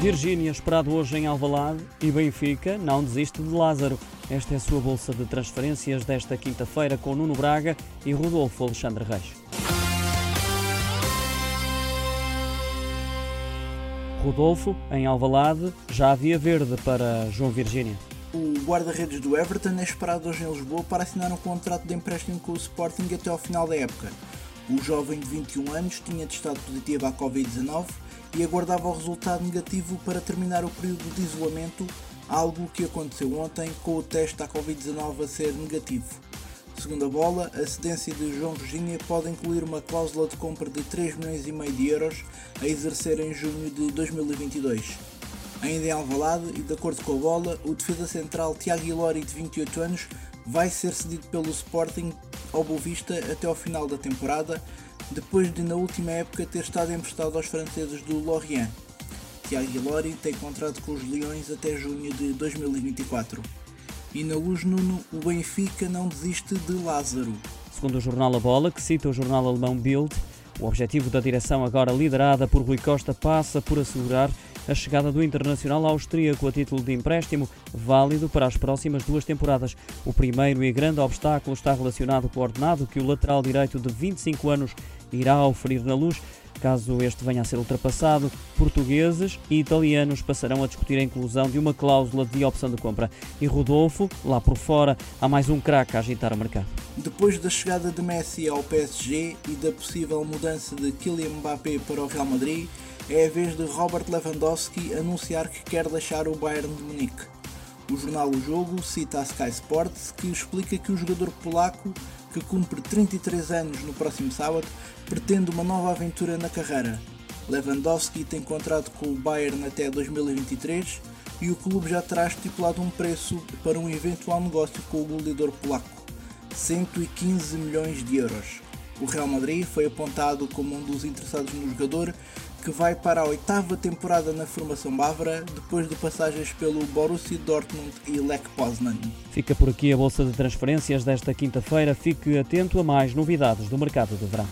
Virgínia, esperado hoje em Alvalade e Benfica, não desiste de Lázaro. Esta é a sua bolsa de transferências desta quinta-feira com Nuno Braga e Rodolfo Alexandre Reis. Rodolfo, em Alvalade, já havia verde para João Virgínia. O guarda-redes do Everton é esperado hoje em Lisboa para assinar um contrato de empréstimo com o Sporting até ao final da época. O jovem de 21 anos tinha testado positivo à Covid-19 e aguardava o resultado negativo para terminar o período de isolamento, algo que aconteceu ontem com o teste à Covid-19 a ser negativo. Segundo a bola, a cedência de João Virgínia pode incluir uma cláusula de compra de 3 milhões e meio de euros a exercer em junho de 2022. Ainda em Alvalade, e de acordo com a bola, o defesa central Tiago Ilori, de 28 anos, vai ser cedido pelo Sporting ao Boavista até ao final da temporada, depois de na última época ter estado emprestado aos franceses do Lorient. Tiago Ilori tem contrato com os Leões até junho de 2024. E na Luz Nuno, o Benfica não desiste de Lázaro. Segundo o jornal A Bola, que cita o jornal alemão Bild, o objetivo da direção, agora liderada por Rui Costa, passa por assegurar a chegada do internacional austríaco a título de empréstimo, válido para as próximas duas temporadas. O primeiro e grande obstáculo está relacionado com o ordenado que o lateral direito de 25 anos irá oferir na luz. Caso este venha a ser ultrapassado, portugueses e italianos passarão a discutir a inclusão de uma cláusula de opção de compra. E Rodolfo, lá por fora, há mais um craque a agitar o mercado. Depois da chegada de Messi ao PSG e da possível mudança de Kylian Mbappé para o Real Madrid, é a vez de Robert Lewandowski anunciar que quer deixar o Bayern de Munique. O jornal O Jogo cita a Sky Sports que explica que o jogador polaco, que cumpre 33 anos no próximo sábado, pretende uma nova aventura na carreira. Lewandowski tem contrato com o Bayern até 2023 e o clube já terá estipulado um preço para um eventual negócio com o goleador polaco: 115 milhões de euros. O Real Madrid foi apontado como um dos interessados no jogador, que vai para a oitava temporada na formação bávara, depois de passagens pelo Borussia Dortmund e Lech Poznan. Fica por aqui a bolsa de transferências desta quinta-feira. Fique atento a mais novidades do mercado de verão.